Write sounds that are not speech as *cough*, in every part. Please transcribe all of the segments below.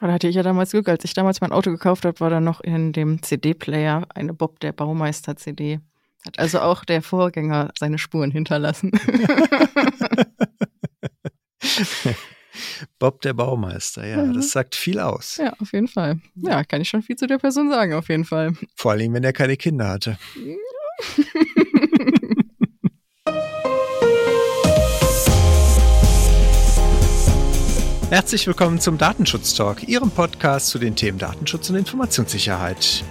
Da hatte ich ja damals Glück, als ich damals mein Auto gekauft habe, war da noch in dem CD-Player eine Bob der Baumeister-CD. Hat also auch der Vorgänger seine Spuren hinterlassen. *laughs* Bob der Baumeister, ja, mhm. das sagt viel aus. Ja, auf jeden Fall. Ja, kann ich schon viel zu der Person sagen, auf jeden Fall. Vor allem, wenn er keine Kinder hatte. *laughs* Herzlich willkommen zum Datenschutz Talk, Ihrem Podcast zu den Themen Datenschutz und Informationssicherheit.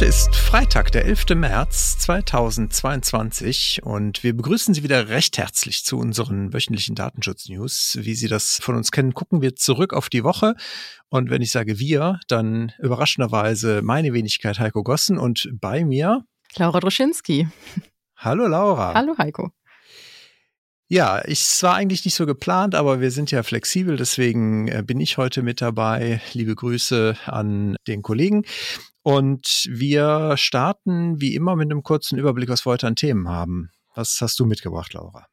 Heute ist Freitag, der 11. März 2022 und wir begrüßen Sie wieder recht herzlich zu unseren wöchentlichen Datenschutz-News. Wie Sie das von uns kennen, gucken wir zurück auf die Woche und wenn ich sage wir, dann überraschenderweise meine Wenigkeit Heiko Gossen und bei mir Laura Droschinski. Hallo Laura. Hallo Heiko. Ja, ich, es war eigentlich nicht so geplant, aber wir sind ja flexibel, deswegen äh, bin ich heute mit dabei. Liebe Grüße an den Kollegen. Und wir starten wie immer mit einem kurzen Überblick, was wir heute an Themen haben. Was hast du mitgebracht, Laura?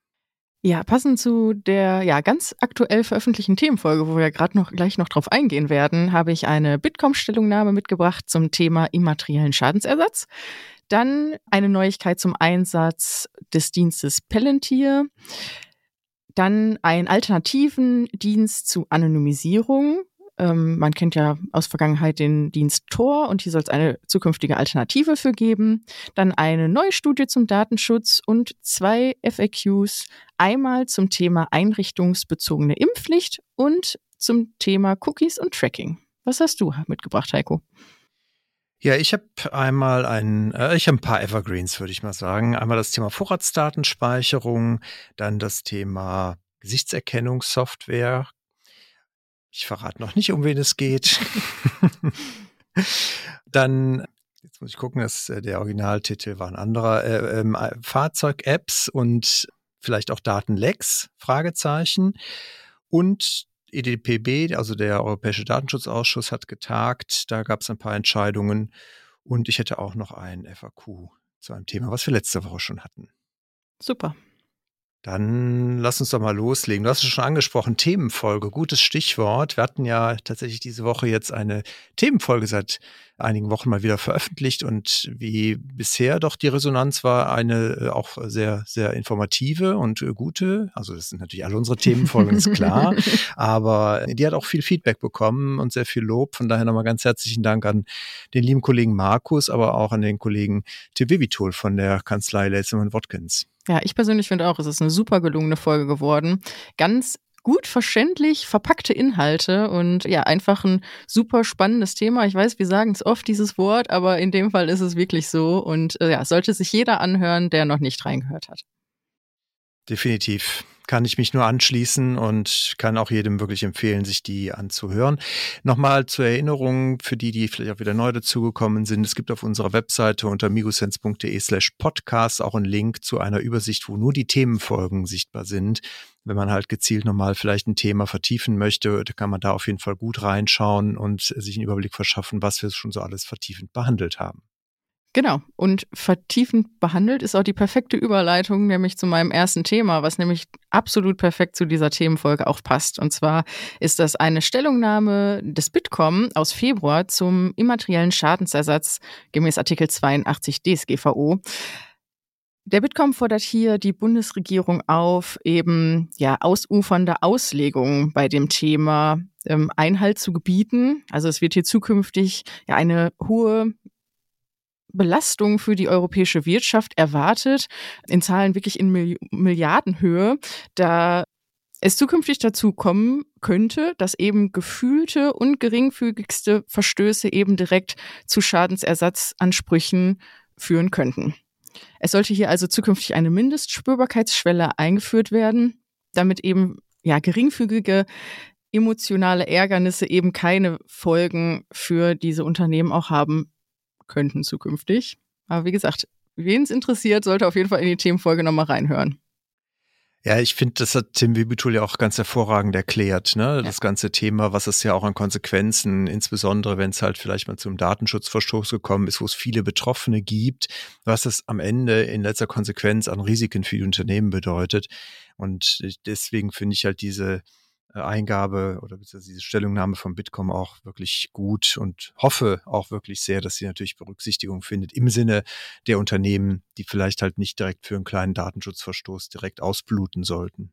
Ja, passend zu der ja ganz aktuell veröffentlichten Themenfolge, wo wir gerade noch gleich noch drauf eingehen werden, habe ich eine Bitkom-Stellungnahme mitgebracht zum Thema immateriellen Schadensersatz. Dann eine Neuigkeit zum Einsatz des Dienstes Palantir. Dann einen alternativen Dienst zu Anonymisierung ähm, man kennt ja aus Vergangenheit den Dienst Tor und hier soll es eine zukünftige Alternative für geben. Dann eine neue Studie zum Datenschutz und zwei FAQs. Einmal zum Thema einrichtungsbezogene Impfpflicht und zum Thema Cookies und Tracking. Was hast du mitgebracht, Heiko? Ja, ich habe einmal ein, äh, ich habe ein paar Evergreens, würde ich mal sagen. Einmal das Thema Vorratsdatenspeicherung, dann das Thema Gesichtserkennungssoftware, ich verrate noch nicht, um wen es geht. *laughs* Dann, jetzt muss ich gucken, dass äh, der Originaltitel war ein anderer, äh, ähm, äh, Fahrzeug-Apps und vielleicht auch Datenlecks, Fragezeichen. Und EDPB, also der Europäische Datenschutzausschuss, hat getagt. Da gab es ein paar Entscheidungen. Und ich hätte auch noch ein FAQ zu einem Thema, was wir letzte Woche schon hatten. Super. Dann lass uns doch mal loslegen. Du hast es schon angesprochen, Themenfolge, gutes Stichwort. Wir hatten ja tatsächlich diese Woche jetzt eine Themenfolge seit einigen Wochen mal wieder veröffentlicht und wie bisher doch die Resonanz war eine äh, auch sehr, sehr informative und äh, gute. Also das sind natürlich alle unsere Themenfolgen, ist klar. *laughs* Aber die hat auch viel Feedback bekommen und sehr viel Lob. Von daher nochmal ganz herzlichen Dank an den lieben Kollegen Markus, aber auch an den Kollegen Tim Vivitol von der Kanzlei Lelzmann Watkins. Ja, ich persönlich finde auch, es ist eine super gelungene Folge geworden. Ganz gut verständlich verpackte Inhalte und ja, einfach ein super spannendes Thema. Ich weiß, wir sagen es oft, dieses Wort, aber in dem Fall ist es wirklich so und äh, ja, sollte sich jeder anhören, der noch nicht reingehört hat. Definitiv kann ich mich nur anschließen und kann auch jedem wirklich empfehlen, sich die anzuhören. Nochmal zur Erinnerung für die, die vielleicht auch wieder neu dazugekommen sind. Es gibt auf unserer Webseite unter migosense.de slash podcast auch einen Link zu einer Übersicht, wo nur die Themenfolgen sichtbar sind. Wenn man halt gezielt nochmal vielleicht ein Thema vertiefen möchte, kann man da auf jeden Fall gut reinschauen und sich einen Überblick verschaffen, was wir schon so alles vertiefend behandelt haben. Genau. Und vertiefend behandelt ist auch die perfekte Überleitung, nämlich zu meinem ersten Thema, was nämlich absolut perfekt zu dieser Themenfolge auch passt. Und zwar ist das eine Stellungnahme des Bitkom aus Februar zum immateriellen Schadensersatz gemäß Artikel 82 DSGVO. Der Bitkom fordert hier die Bundesregierung auf, eben ja ausufernde Auslegungen bei dem Thema ähm, Einhalt zu gebieten. Also es wird hier zukünftig ja eine hohe Belastung für die europäische Wirtschaft erwartet, in Zahlen wirklich in Milliardenhöhe, da es zukünftig dazu kommen könnte, dass eben gefühlte und geringfügigste Verstöße eben direkt zu Schadensersatzansprüchen führen könnten. Es sollte hier also zukünftig eine Mindestspürbarkeitsschwelle eingeführt werden, damit eben ja geringfügige emotionale Ärgernisse eben keine Folgen für diese Unternehmen auch haben könnten zukünftig. Aber wie gesagt, wen es interessiert, sollte auf jeden Fall in die Themenfolge nochmal reinhören. Ja, ich finde, das hat Tim Wibitul ja auch ganz hervorragend erklärt, ne? Ja. Das ganze Thema, was es ja auch an Konsequenzen, insbesondere wenn es halt vielleicht mal zum Datenschutzverstoß gekommen ist, wo es viele Betroffene gibt, was es am Ende in letzter Konsequenz an Risiken für die Unternehmen bedeutet. Und deswegen finde ich halt diese äh, Eingabe oder diese Stellungnahme von Bitkom auch wirklich gut und hoffe auch wirklich sehr, dass sie natürlich Berücksichtigung findet im Sinne der Unternehmen, die vielleicht halt nicht direkt für einen kleinen Datenschutzverstoß direkt ausbluten sollten.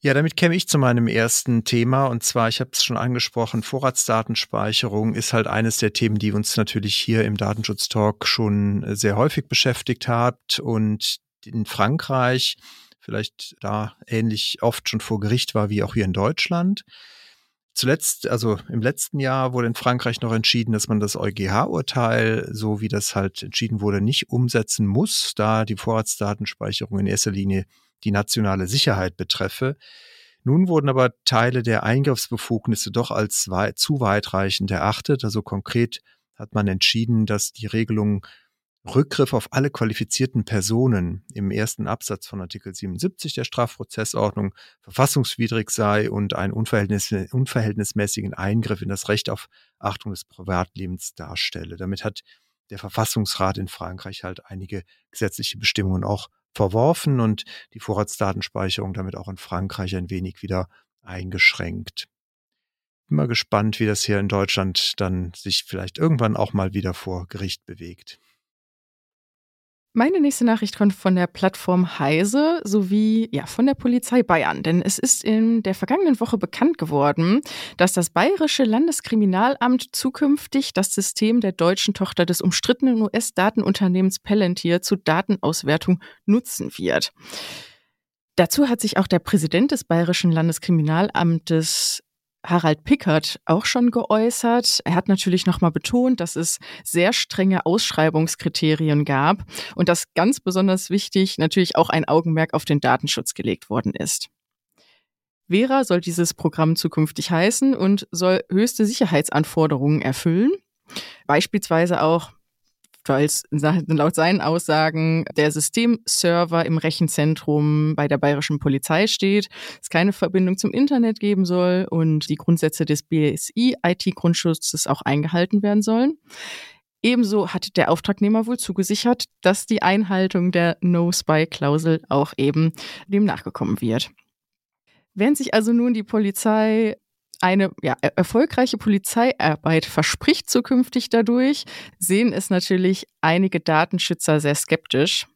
Ja, damit käme ich zu meinem ersten Thema und zwar, ich habe es schon angesprochen, Vorratsdatenspeicherung ist halt eines der Themen, die uns natürlich hier im Datenschutztalk schon sehr häufig beschäftigt hat und in Frankreich vielleicht da ähnlich oft schon vor Gericht war wie auch hier in Deutschland. Zuletzt, also im letzten Jahr wurde in Frankreich noch entschieden, dass man das EuGH-Urteil, so wie das halt entschieden wurde, nicht umsetzen muss, da die Vorratsdatenspeicherung in erster Linie die nationale Sicherheit betreffe. Nun wurden aber Teile der Eingriffsbefugnisse doch als zu weitreichend erachtet. Also konkret hat man entschieden, dass die Regelung Rückgriff auf alle qualifizierten Personen im ersten Absatz von Artikel 77 der Strafprozessordnung verfassungswidrig sei und einen unverhältnis unverhältnismäßigen Eingriff in das Recht auf Achtung des Privatlebens darstelle. Damit hat der Verfassungsrat in Frankreich halt einige gesetzliche Bestimmungen auch verworfen und die Vorratsdatenspeicherung damit auch in Frankreich ein wenig wieder eingeschränkt. Bin mal gespannt, wie das hier in Deutschland dann sich vielleicht irgendwann auch mal wieder vor Gericht bewegt. Meine nächste Nachricht kommt von der Plattform Heise sowie ja, von der Polizei Bayern. Denn es ist in der vergangenen Woche bekannt geworden, dass das Bayerische Landeskriminalamt zukünftig das System der deutschen Tochter des umstrittenen US-Datenunternehmens Palantir zur Datenauswertung nutzen wird. Dazu hat sich auch der Präsident des Bayerischen Landeskriminalamtes Harald Pickert auch schon geäußert. Er hat natürlich nochmal betont, dass es sehr strenge Ausschreibungskriterien gab und dass ganz besonders wichtig natürlich auch ein Augenmerk auf den Datenschutz gelegt worden ist. Vera soll dieses Programm zukünftig heißen und soll höchste Sicherheitsanforderungen erfüllen. Beispielsweise auch weil laut seinen Aussagen der Systemserver im Rechenzentrum bei der bayerischen Polizei steht, es keine Verbindung zum Internet geben soll und die Grundsätze des BSI IT-Grundschutzes auch eingehalten werden sollen. Ebenso hat der Auftragnehmer wohl zugesichert, dass die Einhaltung der No-Spy-Klausel auch eben dem nachgekommen wird. Während sich also nun die Polizei eine ja, erfolgreiche Polizeiarbeit verspricht zukünftig dadurch, sehen es natürlich einige Datenschützer sehr skeptisch.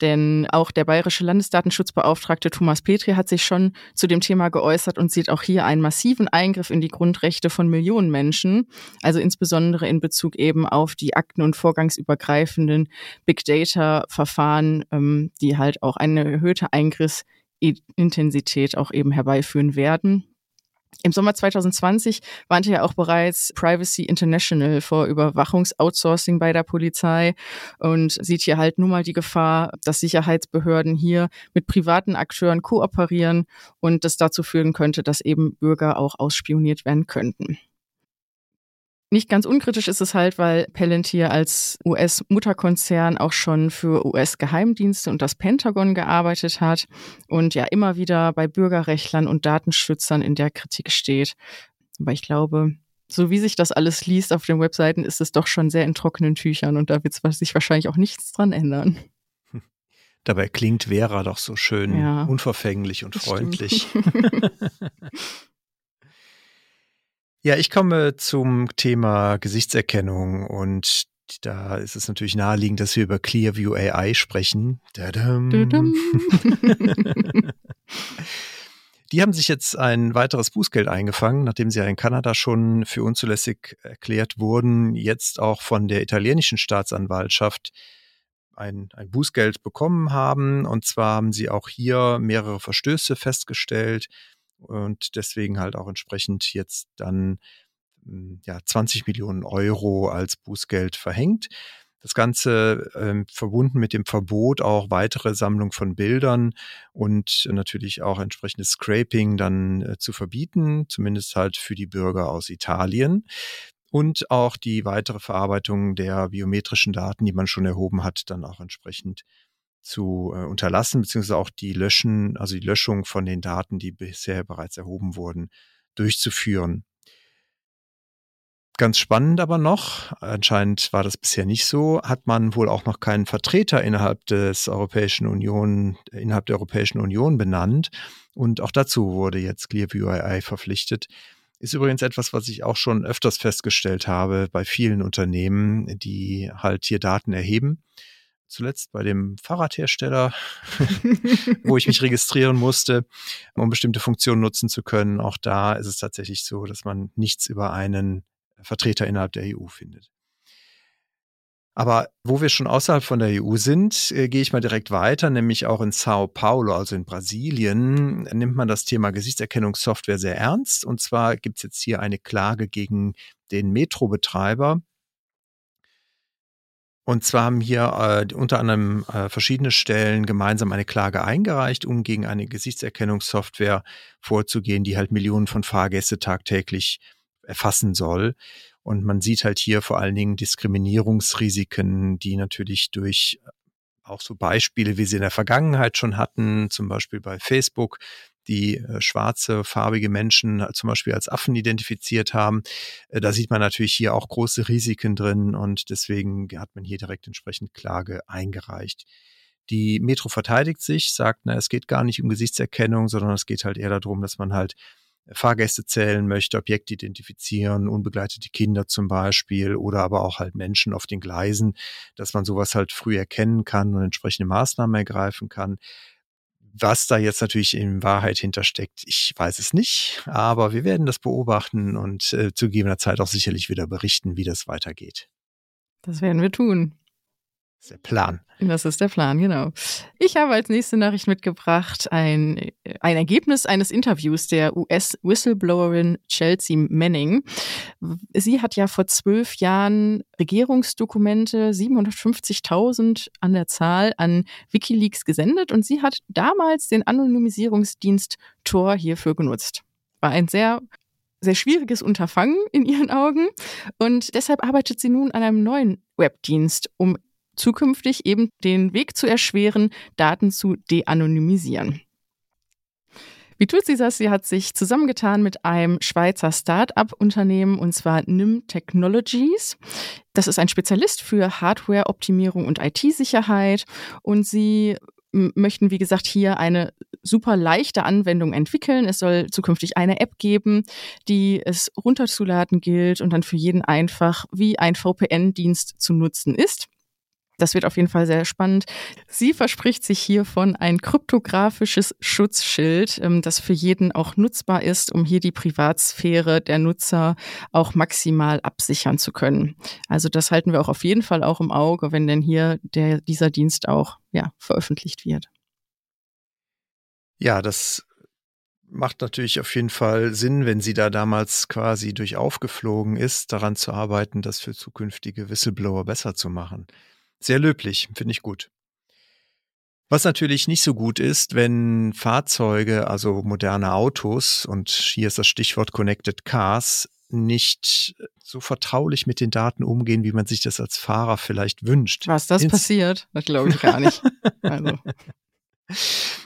Denn auch der bayerische Landesdatenschutzbeauftragte Thomas Petri hat sich schon zu dem Thema geäußert und sieht auch hier einen massiven Eingriff in die Grundrechte von Millionen Menschen, also insbesondere in Bezug eben auf die akten- und vorgangsübergreifenden Big Data-Verfahren, ähm, die halt auch eine erhöhte Eingriffsintensität auch eben herbeiführen werden. Im Sommer 2020 warnte ja auch bereits Privacy International vor Überwachungsoutsourcing bei der Polizei und sieht hier halt nun mal die Gefahr, dass Sicherheitsbehörden hier mit privaten Akteuren kooperieren und das dazu führen könnte, dass eben Bürger auch ausspioniert werden könnten. Nicht ganz unkritisch ist es halt, weil Palantir als US-Mutterkonzern auch schon für US-Geheimdienste und das Pentagon gearbeitet hat und ja immer wieder bei Bürgerrechtlern und Datenschützern in der Kritik steht. Aber ich glaube, so wie sich das alles liest auf den Webseiten, ist es doch schon sehr in trockenen Tüchern und da wird sich wahrscheinlich auch nichts dran ändern. *laughs* Dabei klingt Vera doch so schön ja, unverfänglich und freundlich. *laughs* *laughs* Ja, ich komme zum Thema Gesichtserkennung und da ist es natürlich naheliegend, dass wir über Clearview AI sprechen. *laughs* Die haben sich jetzt ein weiteres Bußgeld eingefangen, nachdem sie ja in Kanada schon für unzulässig erklärt wurden, jetzt auch von der italienischen Staatsanwaltschaft ein, ein Bußgeld bekommen haben. Und zwar haben sie auch hier mehrere Verstöße festgestellt und deswegen halt auch entsprechend jetzt dann hm, ja, 20 Millionen Euro als Bußgeld verhängt. Das Ganze ähm, verbunden mit dem Verbot auch weitere Sammlung von Bildern und natürlich auch entsprechendes Scraping dann äh, zu verbieten, zumindest halt für die Bürger aus Italien. Und auch die weitere Verarbeitung der biometrischen Daten, die man schon erhoben hat, dann auch entsprechend zu äh, unterlassen, beziehungsweise auch die Löschen, also die Löschung von den Daten, die bisher bereits erhoben wurden, durchzuführen. Ganz spannend aber noch, anscheinend war das bisher nicht so, hat man wohl auch noch keinen Vertreter innerhalb des Europäischen Union, innerhalb der Europäischen Union benannt. Und auch dazu wurde jetzt Clearview AI verpflichtet. Ist übrigens etwas, was ich auch schon öfters festgestellt habe bei vielen Unternehmen, die halt hier Daten erheben. Zuletzt bei dem Fahrradhersteller, *laughs* *laughs* wo ich mich registrieren musste, um bestimmte Funktionen nutzen zu können. Auch da ist es tatsächlich so, dass man nichts über einen Vertreter innerhalb der EU findet. Aber wo wir schon außerhalb von der EU sind, äh, gehe ich mal direkt weiter, nämlich auch in Sao Paulo, also in Brasilien, nimmt man das Thema Gesichtserkennungssoftware sehr ernst. Und zwar gibt es jetzt hier eine Klage gegen den Metrobetreiber. Und zwar haben hier äh, unter anderem äh, verschiedene Stellen gemeinsam eine Klage eingereicht, um gegen eine Gesichtserkennungssoftware vorzugehen, die halt Millionen von Fahrgäste tagtäglich erfassen soll. Und man sieht halt hier vor allen Dingen Diskriminierungsrisiken, die natürlich durch äh, auch so Beispiele, wie sie in der Vergangenheit schon hatten, zum Beispiel bei Facebook, die äh, schwarze, farbige Menschen äh, zum Beispiel als Affen identifiziert haben. Äh, da sieht man natürlich hier auch große Risiken drin und deswegen hat man hier direkt entsprechend Klage eingereicht. Die Metro verteidigt sich, sagt, na, es geht gar nicht um Gesichtserkennung, sondern es geht halt eher darum, dass man halt Fahrgäste zählen möchte, Objekte identifizieren, unbegleitete Kinder zum Beispiel oder aber auch halt Menschen auf den Gleisen, dass man sowas halt früh erkennen kann und entsprechende Maßnahmen ergreifen kann. Was da jetzt natürlich in Wahrheit hintersteckt, ich weiß es nicht, aber wir werden das beobachten und äh, zu gegebener Zeit auch sicherlich wieder berichten, wie das weitergeht. Das werden wir tun. Das ist der Plan. Das ist der Plan, genau. Ich habe als nächste Nachricht mitgebracht ein, ein Ergebnis eines Interviews der US-Whistleblowerin Chelsea Manning. Sie hat ja vor zwölf Jahren Regierungsdokumente, 750.000 an der Zahl, an Wikileaks gesendet und sie hat damals den Anonymisierungsdienst Tor hierfür genutzt. War ein sehr sehr schwieriges Unterfangen in ihren Augen und deshalb arbeitet sie nun an einem neuen Webdienst, um zukünftig eben den Weg zu erschweren, Daten zu de-anonymisieren. Wie tut sie das? Sie hat sich zusammengetan mit einem Schweizer Start-up-Unternehmen und zwar NIM Technologies. Das ist ein Spezialist für Hardware-Optimierung und IT-Sicherheit und sie möchten, wie gesagt, hier eine super leichte Anwendung entwickeln. Es soll zukünftig eine App geben, die es runterzuladen gilt und dann für jeden einfach wie ein VPN-Dienst zu nutzen ist. Das wird auf jeden Fall sehr spannend. Sie verspricht sich hiervon ein kryptografisches Schutzschild, ähm, das für jeden auch nutzbar ist, um hier die Privatsphäre der Nutzer auch maximal absichern zu können. Also das halten wir auch auf jeden Fall auch im Auge, wenn denn hier der, dieser Dienst auch ja, veröffentlicht wird. Ja, das macht natürlich auf jeden Fall Sinn, wenn sie da damals quasi durch aufgeflogen ist, daran zu arbeiten, das für zukünftige Whistleblower besser zu machen. Sehr löblich, finde ich gut. Was natürlich nicht so gut ist, wenn Fahrzeuge, also moderne Autos, und hier ist das Stichwort Connected Cars, nicht so vertraulich mit den Daten umgehen, wie man sich das als Fahrer vielleicht wünscht. Was das Ins passiert, das glaube ich gar nicht. *laughs* also.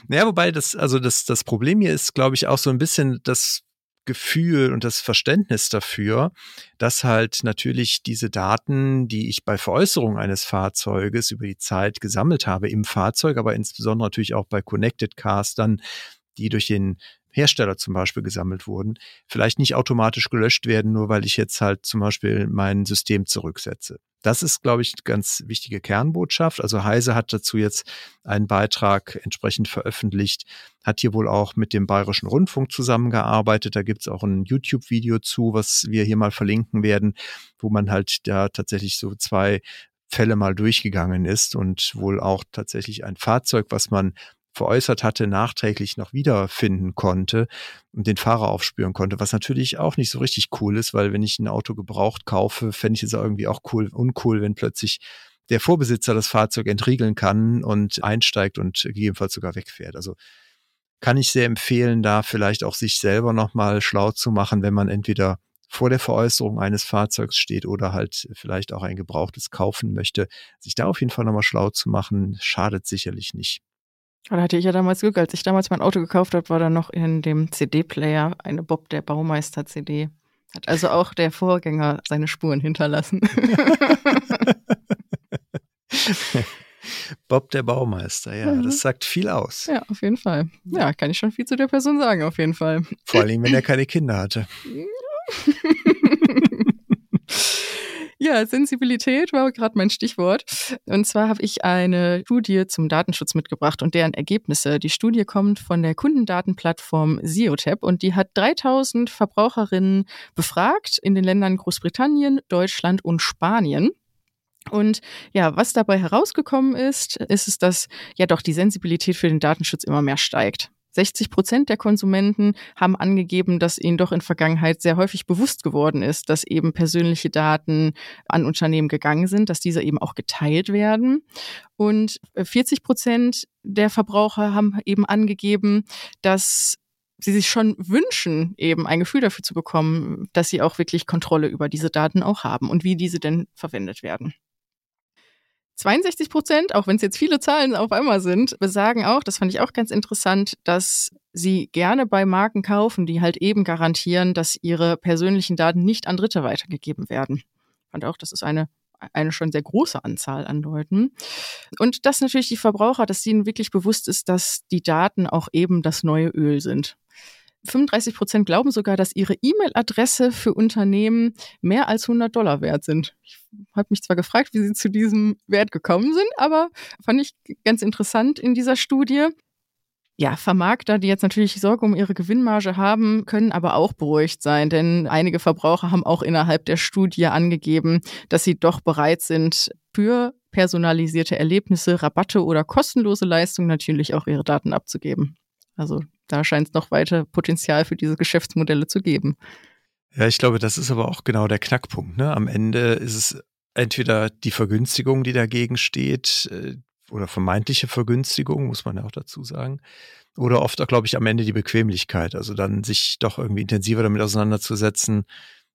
Naja, wobei das, also das, das Problem hier ist, glaube ich, auch so ein bisschen das Gefühl und das Verständnis dafür, dass halt natürlich diese Daten, die ich bei Veräußerung eines Fahrzeuges über die Zeit gesammelt habe im Fahrzeug, aber insbesondere natürlich auch bei Connected Cars dann, die durch den Hersteller zum Beispiel gesammelt wurden, vielleicht nicht automatisch gelöscht werden, nur weil ich jetzt halt zum Beispiel mein System zurücksetze. Das ist, glaube ich, ganz wichtige Kernbotschaft. Also Heise hat dazu jetzt einen Beitrag entsprechend veröffentlicht, hat hier wohl auch mit dem Bayerischen Rundfunk zusammengearbeitet. Da gibt es auch ein YouTube-Video zu, was wir hier mal verlinken werden, wo man halt da tatsächlich so zwei Fälle mal durchgegangen ist und wohl auch tatsächlich ein Fahrzeug, was man veräußert hatte, nachträglich noch wiederfinden konnte und den Fahrer aufspüren konnte, was natürlich auch nicht so richtig cool ist, weil wenn ich ein Auto gebraucht kaufe, fände ich es irgendwie auch cool, uncool, wenn plötzlich der Vorbesitzer das Fahrzeug entriegeln kann und einsteigt und gegebenenfalls sogar wegfährt. Also kann ich sehr empfehlen, da vielleicht auch sich selber nochmal schlau zu machen, wenn man entweder vor der Veräußerung eines Fahrzeugs steht oder halt vielleicht auch ein gebrauchtes kaufen möchte, sich da auf jeden Fall nochmal schlau zu machen, schadet sicherlich nicht. Da hatte ich ja damals Glück, als ich damals mein Auto gekauft habe, war da noch in dem CD-Player eine Bob der Baumeister CD. Hat also auch der Vorgänger seine Spuren hinterlassen. *laughs* Bob der Baumeister, ja, mhm. das sagt viel aus. Ja, auf jeden Fall. Ja, kann ich schon viel zu der Person sagen, auf jeden Fall. Vor allem, wenn er keine Kinder hatte. *laughs* Ja, Sensibilität war gerade mein Stichwort. Und zwar habe ich eine Studie zum Datenschutz mitgebracht und deren Ergebnisse. Die Studie kommt von der Kundendatenplattform Ziotep und die hat 3000 Verbraucherinnen befragt in den Ländern Großbritannien, Deutschland und Spanien. Und ja, was dabei herausgekommen ist, ist es, dass ja doch die Sensibilität für den Datenschutz immer mehr steigt. 60 Prozent der Konsumenten haben angegeben, dass ihnen doch in Vergangenheit sehr häufig bewusst geworden ist, dass eben persönliche Daten an Unternehmen gegangen sind, dass diese eben auch geteilt werden. Und 40 Prozent der Verbraucher haben eben angegeben, dass sie sich schon wünschen, eben ein Gefühl dafür zu bekommen, dass sie auch wirklich Kontrolle über diese Daten auch haben und wie diese denn verwendet werden. 62 Prozent, auch wenn es jetzt viele Zahlen auf einmal sind, besagen auch, das fand ich auch ganz interessant, dass sie gerne bei Marken kaufen, die halt eben garantieren, dass ihre persönlichen Daten nicht an Dritte weitergegeben werden. Fand auch, das ist eine eine schon sehr große Anzahl an Leuten. Und dass natürlich die Verbraucher, dass ihnen wirklich bewusst ist, dass die Daten auch eben das neue Öl sind. 35 Prozent glauben sogar, dass ihre E-Mail-Adresse für Unternehmen mehr als 100 Dollar wert sind. Ich habe mich zwar gefragt, wie sie zu diesem Wert gekommen sind, aber fand ich ganz interessant in dieser Studie. Ja, Vermarkter, die jetzt natürlich Sorge um ihre Gewinnmarge haben, können aber auch beruhigt sein, denn einige Verbraucher haben auch innerhalb der Studie angegeben, dass sie doch bereit sind, für personalisierte Erlebnisse, Rabatte oder kostenlose Leistungen natürlich auch ihre Daten abzugeben. Also da scheint es noch weiter Potenzial für diese Geschäftsmodelle zu geben. Ja, ich glaube, das ist aber auch genau der Knackpunkt. Ne? Am Ende ist es entweder die Vergünstigung, die dagegen steht, äh, oder vermeintliche Vergünstigung, muss man ja auch dazu sagen. Oder oft auch, glaube ich, am Ende die Bequemlichkeit. Also dann sich doch irgendwie intensiver damit auseinanderzusetzen,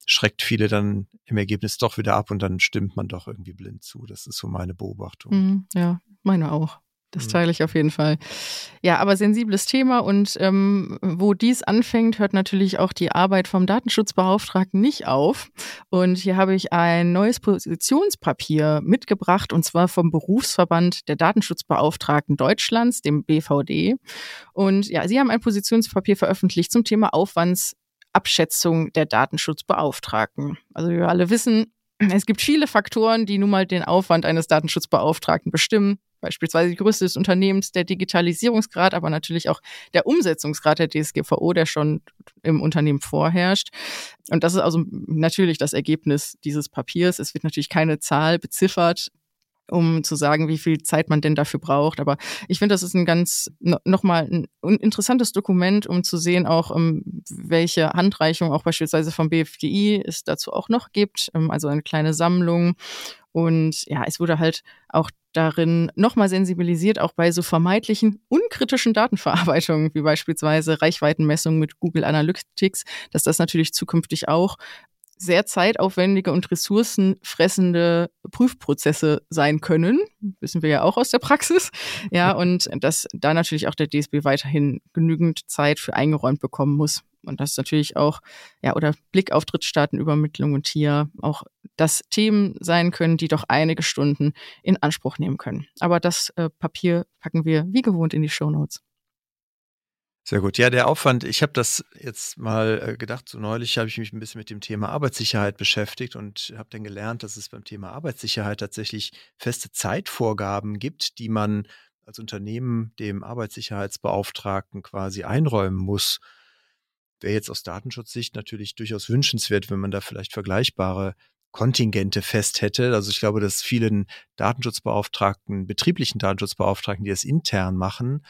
schreckt viele dann im Ergebnis doch wieder ab und dann stimmt man doch irgendwie blind zu. Das ist so meine Beobachtung. Mhm, ja, meine auch. Das mhm. teile ich auf jeden Fall. Ja, aber sensibles Thema und ähm, wo dies anfängt, hört natürlich auch die Arbeit vom Datenschutzbeauftragten nicht auf. Und hier habe ich ein neues Positionspapier mitgebracht und zwar vom Berufsverband der Datenschutzbeauftragten Deutschlands, dem BVD. Und ja, sie haben ein Positionspapier veröffentlicht zum Thema Aufwandsabschätzung der Datenschutzbeauftragten. Also wir alle wissen, es gibt viele Faktoren, die nun mal den Aufwand eines Datenschutzbeauftragten bestimmen beispielsweise die Größe des Unternehmens, der Digitalisierungsgrad, aber natürlich auch der Umsetzungsgrad der DSGVO, der schon im Unternehmen vorherrscht. Und das ist also natürlich das Ergebnis dieses Papiers. Es wird natürlich keine Zahl beziffert, um zu sagen, wie viel Zeit man denn dafür braucht. Aber ich finde, das ist ein ganz nochmal ein interessantes Dokument, um zu sehen, auch ähm, welche Handreichung auch beispielsweise vom BFDI es dazu auch noch gibt. Ähm, also eine kleine Sammlung. Und ja, es wurde halt auch darin nochmal sensibilisiert, auch bei so vermeintlichen unkritischen Datenverarbeitungen, wie beispielsweise Reichweitenmessungen mit Google Analytics, dass das natürlich zukünftig auch sehr zeitaufwendige und ressourcenfressende Prüfprozesse sein können. Wissen wir ja auch aus der Praxis. Ja, und dass da natürlich auch der DSB weiterhin genügend Zeit für eingeräumt bekommen muss. Und das natürlich auch, ja, oder Blick auf Drittstaatenübermittlung und hier auch das Themen sein können, die doch einige Stunden in Anspruch nehmen können. Aber das äh, Papier packen wir wie gewohnt in die Show Notes. Sehr gut. Ja, der Aufwand, ich habe das jetzt mal äh, gedacht, so neulich habe ich mich ein bisschen mit dem Thema Arbeitssicherheit beschäftigt und habe dann gelernt, dass es beim Thema Arbeitssicherheit tatsächlich feste Zeitvorgaben gibt, die man als Unternehmen dem Arbeitssicherheitsbeauftragten quasi einräumen muss. Wäre jetzt aus Datenschutzsicht natürlich durchaus wünschenswert, wenn man da vielleicht vergleichbare Kontingente fest hätte. Also ich glaube, dass vielen Datenschutzbeauftragten, betrieblichen Datenschutzbeauftragten, die das intern machen,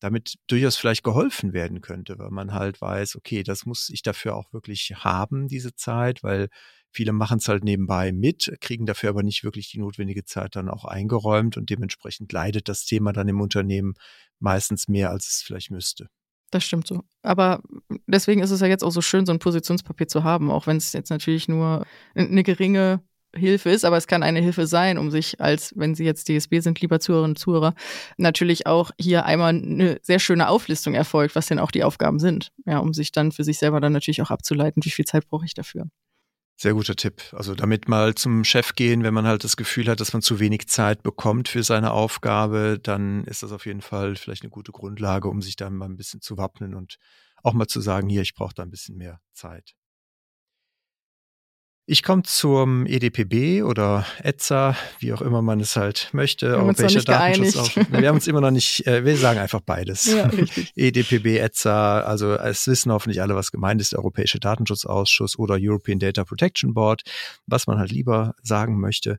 damit durchaus vielleicht geholfen werden könnte, weil man halt weiß, okay, das muss ich dafür auch wirklich haben, diese Zeit, weil viele machen es halt nebenbei mit, kriegen dafür aber nicht wirklich die notwendige Zeit dann auch eingeräumt und dementsprechend leidet das Thema dann im Unternehmen meistens mehr, als es vielleicht müsste. Das stimmt so. Aber deswegen ist es ja jetzt auch so schön, so ein Positionspapier zu haben, auch wenn es jetzt natürlich nur eine geringe Hilfe ist, aber es kann eine Hilfe sein, um sich als, wenn Sie jetzt DSB sind, lieber Zuhörerinnen und Zuhörer, natürlich auch hier einmal eine sehr schöne Auflistung erfolgt, was denn auch die Aufgaben sind. Ja, um sich dann für sich selber dann natürlich auch abzuleiten, wie viel Zeit brauche ich dafür. Sehr guter Tipp. Also damit mal zum Chef gehen, wenn man halt das Gefühl hat, dass man zu wenig Zeit bekommt für seine Aufgabe, dann ist das auf jeden Fall vielleicht eine gute Grundlage, um sich dann mal ein bisschen zu wappnen und auch mal zu sagen, hier, ich brauche da ein bisschen mehr Zeit. Ich komme zum EDPB oder ETSA, wie auch immer man es halt möchte. Wir haben uns noch nicht geeinigt. Wir haben uns immer noch nicht, äh, wir sagen einfach beides. Ja, *laughs* EDPB, ETSA, also es wissen hoffentlich alle, was gemeint ist, der Europäische Datenschutzausschuss oder European Data Protection Board, was man halt lieber sagen möchte.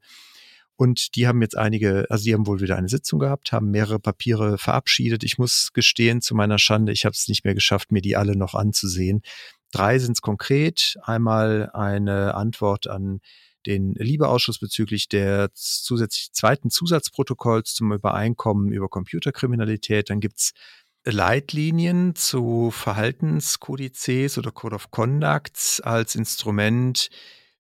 Und die haben jetzt einige, also die haben wohl wieder eine Sitzung gehabt, haben mehrere Papiere verabschiedet. Ich muss gestehen, zu meiner Schande, ich habe es nicht mehr geschafft, mir die alle noch anzusehen. Drei sind es konkret. Einmal eine Antwort an den Liebeausschuss bezüglich der zusätzlich zweiten Zusatzprotokolls zum Übereinkommen über Computerkriminalität. Dann gibt's Leitlinien zu Verhaltenskodizes oder Code of Conducts als Instrument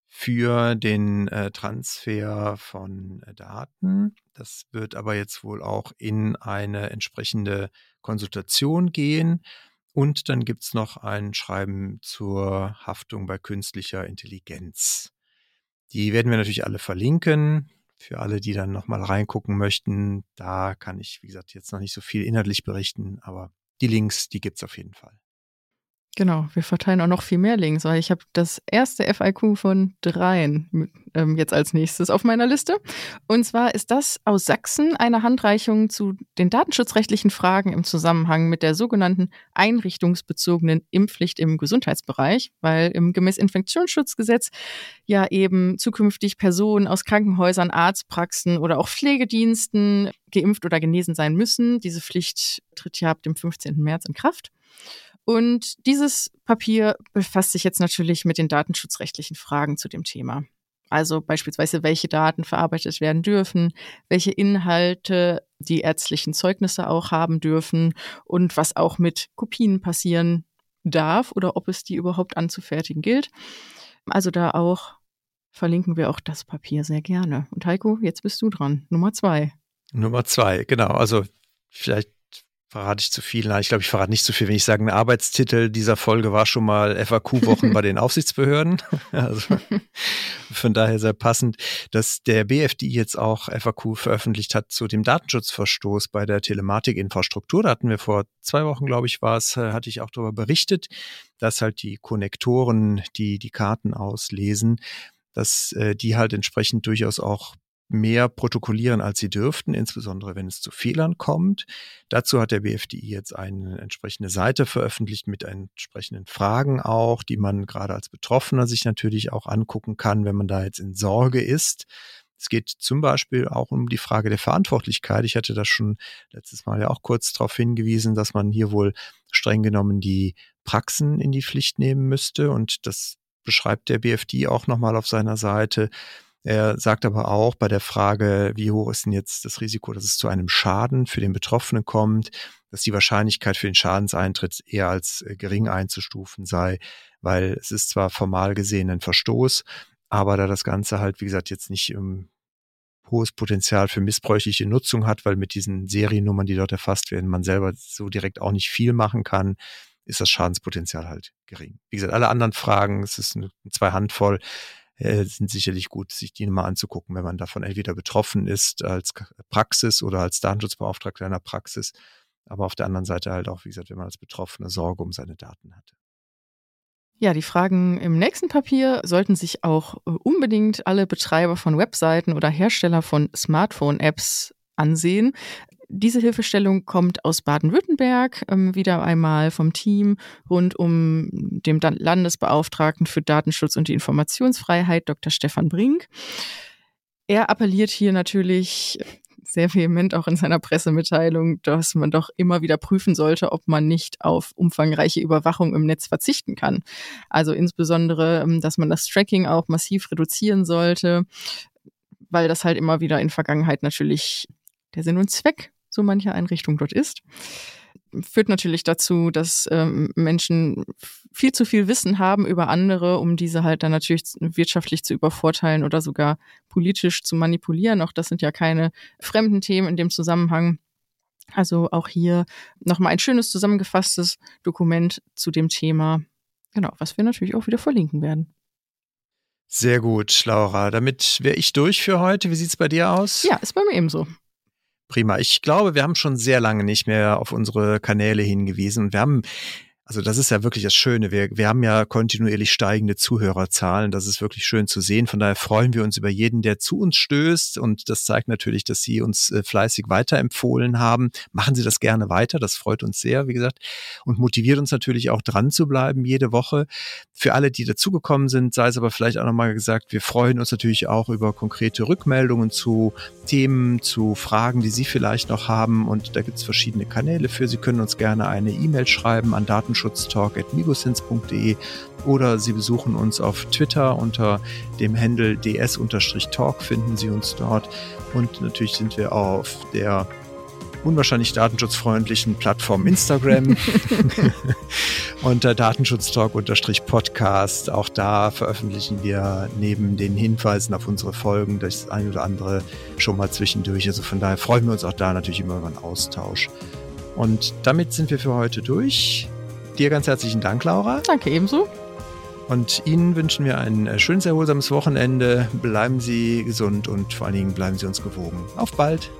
für den äh, Transfer von äh, Daten. Das wird aber jetzt wohl auch in eine entsprechende Konsultation gehen. Und dann gibt's noch ein Schreiben zur Haftung bei künstlicher Intelligenz. Die werden wir natürlich alle verlinken. Für alle, die dann nochmal reingucken möchten, da kann ich, wie gesagt, jetzt noch nicht so viel inhaltlich berichten, aber die Links, die gibt's auf jeden Fall. Genau, wir verteilen auch noch viel mehr Links, weil ich habe das erste FIQ von dreien ähm, jetzt als nächstes auf meiner Liste. Und zwar ist das aus Sachsen eine Handreichung zu den datenschutzrechtlichen Fragen im Zusammenhang mit der sogenannten einrichtungsbezogenen Impfpflicht im Gesundheitsbereich, weil im gemäß Infektionsschutzgesetz ja eben zukünftig Personen aus Krankenhäusern, Arztpraxen oder auch Pflegediensten geimpft oder genesen sein müssen. Diese Pflicht tritt ja ab dem 15. März in Kraft. Und dieses Papier befasst sich jetzt natürlich mit den datenschutzrechtlichen Fragen zu dem Thema. Also beispielsweise, welche Daten verarbeitet werden dürfen, welche Inhalte die ärztlichen Zeugnisse auch haben dürfen und was auch mit Kopien passieren darf oder ob es die überhaupt anzufertigen gilt. Also da auch verlinken wir auch das Papier sehr gerne. Und Heiko, jetzt bist du dran. Nummer zwei. Nummer zwei, genau. Also vielleicht verrate ich zu viel. Nein, ich glaube, ich verrate nicht zu viel, wenn ich sage, ein Arbeitstitel dieser Folge war schon mal FAQ-Wochen *laughs* bei den Aufsichtsbehörden. *laughs* Also von daher sehr passend, dass der BFDI jetzt auch FAQ veröffentlicht hat zu dem Datenschutzverstoß bei der Telematikinfrastruktur. Da hatten wir vor zwei Wochen, glaube ich, war es, äh, hatte ich auch darüber berichtet, dass halt die Konnektoren, die die Karten auslesen, dass äh, die halt entsprechend durchaus auch mehr protokollieren, als sie dürften, insbesondere wenn es zu Fehlern kommt. Dazu hat der BFDI jetzt eine entsprechende Seite veröffentlicht mit entsprechenden Fragen auch, die man gerade als Betroffener sich natürlich auch angucken kann, wenn man da jetzt in Sorge ist. Es geht zum Beispiel auch um die Frage der Verantwortlichkeit. Ich hatte da schon letztes Mal ja auch kurz darauf hingewiesen, dass man hier wohl streng genommen die Praxen in die Pflicht nehmen müsste. Und das beschreibt der BFD auch nochmal auf seiner Seite. Er sagt aber auch bei der Frage, wie hoch ist denn jetzt das Risiko, dass es zu einem Schaden für den Betroffenen kommt, dass die Wahrscheinlichkeit für den Schadenseintritt eher als äh, gering einzustufen sei, weil es ist zwar formal gesehen ein Verstoß, aber da das Ganze halt, wie gesagt, jetzt nicht um hohes Potenzial für missbräuchliche Nutzung hat, weil mit diesen Seriennummern, die dort erfasst werden, man selber so direkt auch nicht viel machen kann, ist das Schadenspotenzial halt gering. Wie gesagt, alle anderen Fragen, es ist eine, zwei Handvoll, äh, sind sicherlich gut, sich die mal anzugucken, wenn man davon entweder betroffen ist als Praxis oder als Datenschutzbeauftragter einer Praxis, aber auf der anderen Seite halt auch, wie gesagt, wenn man als Betroffene Sorge um seine Daten hatte. Ja, die Fragen im nächsten Papier sollten sich auch äh, unbedingt alle Betreiber von Webseiten oder Hersteller von Smartphone-Apps ansehen. Diese Hilfestellung kommt aus Baden-Württemberg, ähm, wieder einmal vom Team rund um dem Landesbeauftragten für Datenschutz und die Informationsfreiheit, Dr. Stefan Brink. Er appelliert hier natürlich sehr vehement auch in seiner Pressemitteilung, dass man doch immer wieder prüfen sollte, ob man nicht auf umfangreiche Überwachung im Netz verzichten kann. Also insbesondere, ähm, dass man das Tracking auch massiv reduzieren sollte, weil das halt immer wieder in Vergangenheit natürlich der Sinn und Zweck so mancher Einrichtung dort ist. führt natürlich dazu, dass ähm, Menschen viel zu viel Wissen haben über andere, um diese halt dann natürlich wirtschaftlich zu übervorteilen oder sogar politisch zu manipulieren. Auch das sind ja keine fremden Themen in dem Zusammenhang. Also auch hier nochmal ein schönes zusammengefasstes Dokument zu dem Thema. Genau, was wir natürlich auch wieder verlinken werden. Sehr gut, Laura. Damit wäre ich durch für heute. Wie sieht es bei dir aus? Ja, ist bei mir ebenso. Prima. Ich glaube, wir haben schon sehr lange nicht mehr auf unsere Kanäle hingewiesen. Wir haben also das ist ja wirklich das Schöne. Wir, wir haben ja kontinuierlich steigende Zuhörerzahlen. Das ist wirklich schön zu sehen. Von daher freuen wir uns über jeden, der zu uns stößt. Und das zeigt natürlich, dass Sie uns äh, fleißig weiterempfohlen haben. Machen Sie das gerne weiter. Das freut uns sehr, wie gesagt. Und motiviert uns natürlich auch dran zu bleiben jede Woche. Für alle, die dazugekommen sind, sei es aber vielleicht auch nochmal gesagt, wir freuen uns natürlich auch über konkrete Rückmeldungen zu Themen, zu Fragen, die Sie vielleicht noch haben. Und da gibt es verschiedene Kanäle für. Sie können uns gerne eine E-Mail schreiben an Daten datenschutztalk.migosens.de oder Sie besuchen uns auf Twitter unter dem Handle ds-talk finden Sie uns dort. Und natürlich sind wir auf der unwahrscheinlich datenschutzfreundlichen Plattform Instagram *laughs* *laughs* unter Datenschutztalk-Podcast. Auch da veröffentlichen wir neben den Hinweisen auf unsere Folgen das ein oder andere schon mal zwischendurch. Also von daher freuen wir uns auch da natürlich immer über einen Austausch. Und damit sind wir für heute durch. Dir ganz herzlichen Dank, Laura. Danke ebenso. Und Ihnen wünschen wir ein äh, schönes, erholsames Wochenende. Bleiben Sie gesund und vor allen Dingen bleiben Sie uns gewogen. Auf bald!